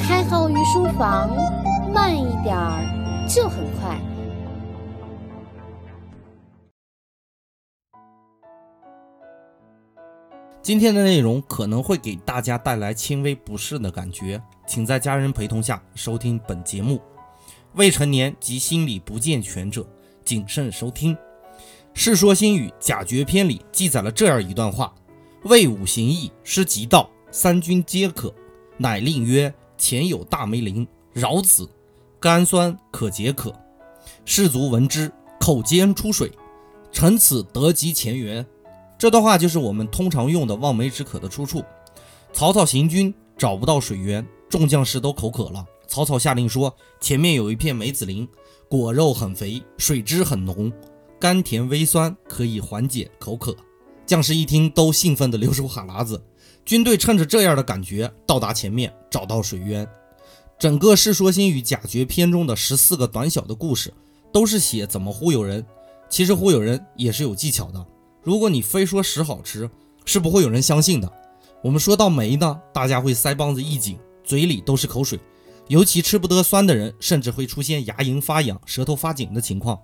开好御书房，慢一点儿就很快。今天的内容可能会给大家带来轻微不适的感觉，请在家人陪同下收听本节目。未成年及心理不健全者谨慎收听。《世说新语·假绝篇》里记载了这样一段话：“魏武行义，失极道，三军皆可。乃令曰：前有大梅林，饶子，甘酸可解渴。士卒闻之，口尖出水。臣此得及前缘。”这段话就是我们通常用的望梅止渴的出处。曹操行军找不到水源，众将士都口渴了。曹操下令说：“前面有一片梅子林，果肉很肥，水汁很浓，甘甜微酸，可以缓解口渴。”将士一听，都兴奋地流出哈喇子。军队趁着这样的感觉，到达前面，找到水源。整个《世说新语·假绝篇》中的。十四个短小的。故事，都是写怎么忽悠人。其实忽悠人也是有技巧的。如果你非说屎好吃，是不会有人相信的。我们说到梅呢，大家会腮帮子一紧，嘴里都是口水。尤其吃不得酸的。人，甚至会出现牙龈发痒、舌头发紧的。情况。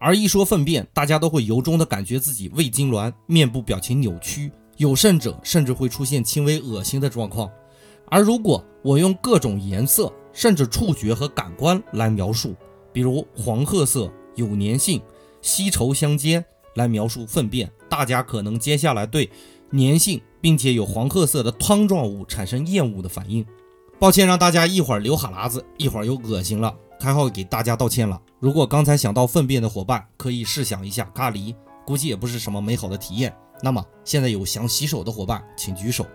而一说粪便，大家都会由衷的。感觉自己胃痉挛、面部表情扭曲，有甚者甚至会出现轻微恶心的状况。而如果我用各种颜色，甚至触觉和感官来描述，比如黄褐色、有粘性、稀稠相间。来描述粪便，大家可能接下来对粘性并且有黄褐色的汤状物产生厌恶的反应。抱歉，让大家一会儿流哈喇子，一会儿又恶心了。开号给大家道歉了。如果刚才想到粪便的伙伴，可以试想一下咖喱，估计也不是什么美好的体验。那么现在有想洗手的伙伴，请举手，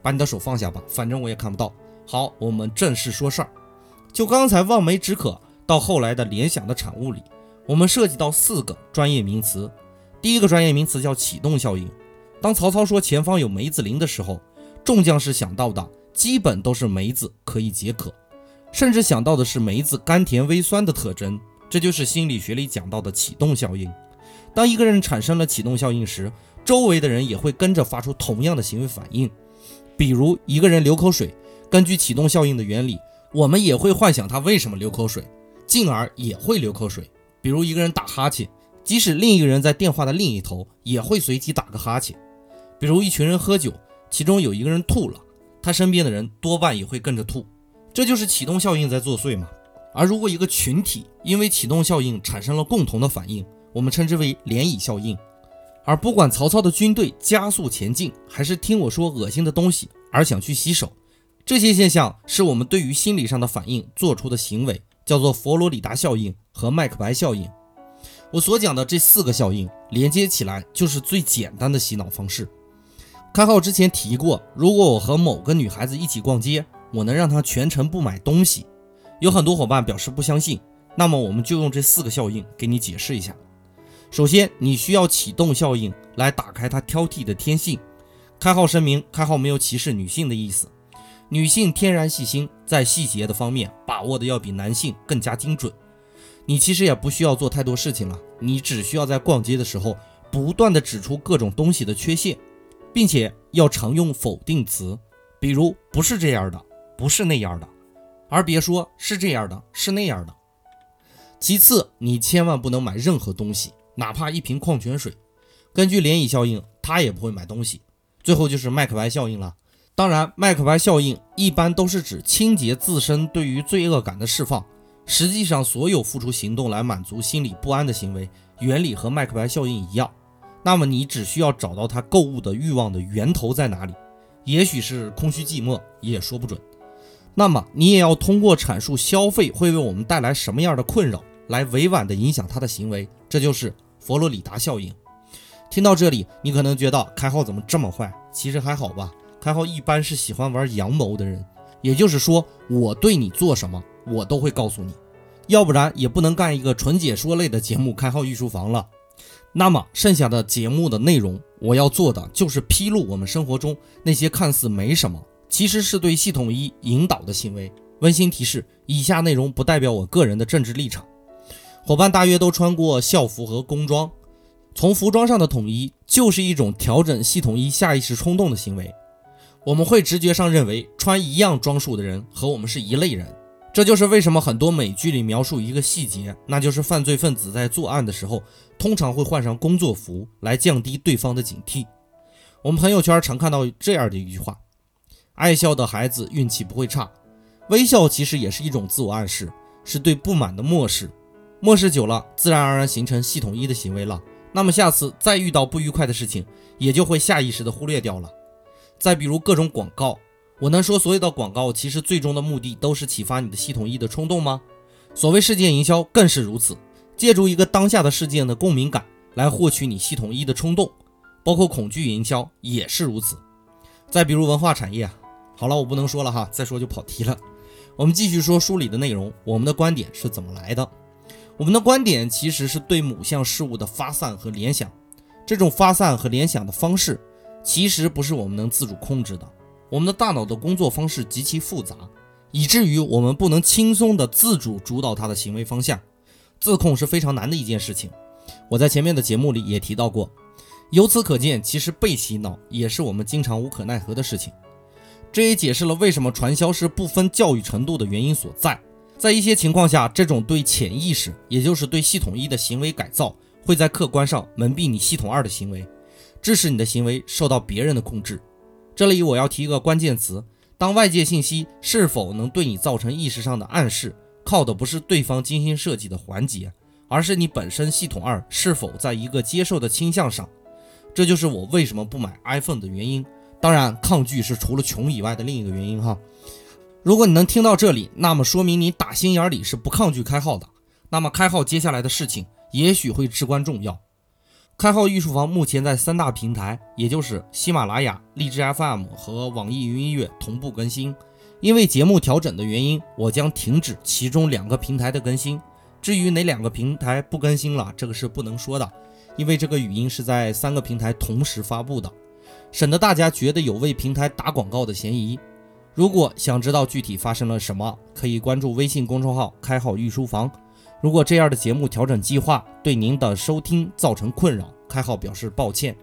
把你的手放下吧，反正我也看不到。好，我们正式说事儿。就刚才望梅止渴到后来的联想的产物里，我们涉及到四个专业名词。第一个专业名词叫启动效应。当曹操说前方有梅子林的时候，众将士想到的基本都是梅子可以解渴，甚至想到的是梅子甘甜微酸的特征。这就是心理学里讲到的启动效应。当一个人产生了启动效应时，周围的人也会跟着发出同样的行为反应。比如一个人流口水，根据启动效应的原理，我们也会幻想他为什么流口水，进而也会流口水。比如一个人打哈欠。即使另一个人在电话的另一头，也会随即打个哈欠。比如一群人喝酒，其中有一个人吐了，他身边的人多半也会跟着吐，这就是启动效应在作祟嘛。而如果一个群体因为启动效应产生了共同的反应，我们称之为涟漪效应。而不管曹操的军队加速前进，还是听我说恶心的东西而想去洗手，这些现象是我们对于心理上的反应做出的行为，叫做佛罗里达效应和麦克白效应。我所讲的这四个效应连接起来，就是最简单的洗脑方式。开号之前提过，如果我和某个女孩子一起逛街，我能让她全程不买东西。有很多伙伴表示不相信，那么我们就用这四个效应给你解释一下。首先，你需要启动效应来打开她挑剔的天性。开号声明，开号没有歧视女性的意思。女性天然细心，在细节的方面把握的要比男性更加精准。你其实也不需要做太多事情了，你只需要在逛街的时候不断的指出各种东西的缺陷，并且要常用否定词，比如不是这样的，不是那样的，而别说是这样的，是那样的。其次，你千万不能买任何东西，哪怕一瓶矿泉水。根据涟漪效应，他也不会买东西。最后就是麦克白效应了。当然，麦克白效应一般都是指清洁自身对于罪恶感的释放。实际上，所有付出行动来满足心理不安的行为，原理和麦克白效应一样。那么，你只需要找到他购物的欲望的源头在哪里，也许是空虚寂寞，也说不准。那么，你也要通过阐述消费会为我们带来什么样的困扰，来委婉地影响他的行为。这就是佛罗里达效应。听到这里，你可能觉得开号怎么这么坏？其实还好吧。开号一般是喜欢玩阳谋的人，也就是说，我对你做什么。我都会告诉你，要不然也不能干一个纯解说类的节目《开号御书房》了。那么剩下的节目的内容，我要做的就是披露我们生活中那些看似没什么，其实是对系统一引导的行为。温馨提示：以下内容不代表我个人的政治立场。伙伴大约都穿过校服和工装，从服装上的统一就是一种调整系统一下意识冲动的行为。我们会直觉上认为穿一样装束的人和我们是一类人。这就是为什么很多美剧里描述一个细节，那就是犯罪分子在作案的时候，通常会换上工作服来降低对方的警惕。我们朋友圈常看到这样的一句话：“爱笑的孩子运气不会差。”微笑其实也是一种自我暗示，是对不满的漠视。漠视久了，自然而然形成系统一的行为了。那么下次再遇到不愉快的事情，也就会下意识的忽略掉了。再比如各种广告。我能说所有的广告其实最终的目的都是启发你的系统一的冲动吗？所谓事件营销更是如此，借助一个当下的事件的共鸣感来获取你系统一的冲动，包括恐惧营销也是如此。再比如文化产业，好了，我不能说了哈，再说就跑题了。我们继续说书里的内容，我们的观点是怎么来的？我们的观点其实是对某项事物的发散和联想，这种发散和联想的方式，其实不是我们能自主控制的。我们的大脑的工作方式极其复杂，以至于我们不能轻松的自主主导它的行为方向，自控是非常难的一件事情。我在前面的节目里也提到过，由此可见，其实被洗脑也是我们经常无可奈何的事情。这也解释了为什么传销是不分教育程度的原因所在。在一些情况下，这种对潜意识，也就是对系统一的行为改造，会在客观上蒙蔽你系统二的行为，致使你的行为受到别人的控制。这里我要提一个关键词：当外界信息是否能对你造成意识上的暗示，靠的不是对方精心设计的环节，而是你本身系统二是否在一个接受的倾向上。这就是我为什么不买 iPhone 的原因。当然，抗拒是除了穷以外的另一个原因哈。如果你能听到这里，那么说明你打心眼里是不抗拒开号的。那么开号接下来的事情也许会至关重要。开号御书房目前在三大平台，也就是喜马拉雅、荔枝 FM 和网易云音乐同步更新。因为节目调整的原因，我将停止其中两个平台的更新。至于哪两个平台不更新了，这个是不能说的，因为这个语音是在三个平台同时发布的，省得大家觉得有为平台打广告的嫌疑。如果想知道具体发生了什么，可以关注微信公众号“开号御书房”。如果这样的节目调整计划对您的收听造成困扰，开号表示抱歉。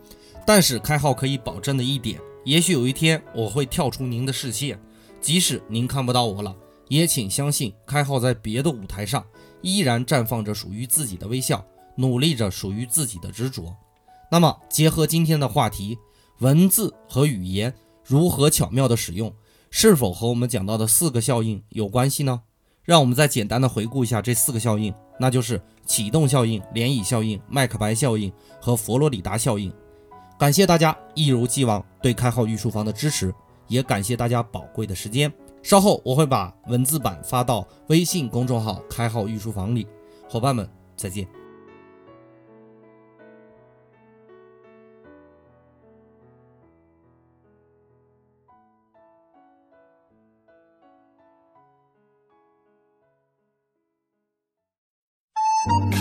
但是开号可以保证的一点，也许有一天我会跳出您的视线，即使您看不到我了，也请相信开号在别的舞台上依然绽放着属于自己的微笑，努力着属于自己的执着。那么，结合今天的话题，文字和语言如何巧妙的使用，是否和我们讲到的四个效应有关系呢？让我们再简单的回顾一下这四个效应，那就是启动效应、涟漪效应、麦克白效应和佛罗里达效应。感谢大家一如既往对开号御书房的支持，也感谢大家宝贵的时间。稍后我会把文字版发到微信公众号“开号御书房”里，伙伴们再见。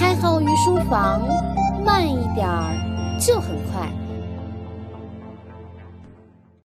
开号于书房，慢一点儿就很快。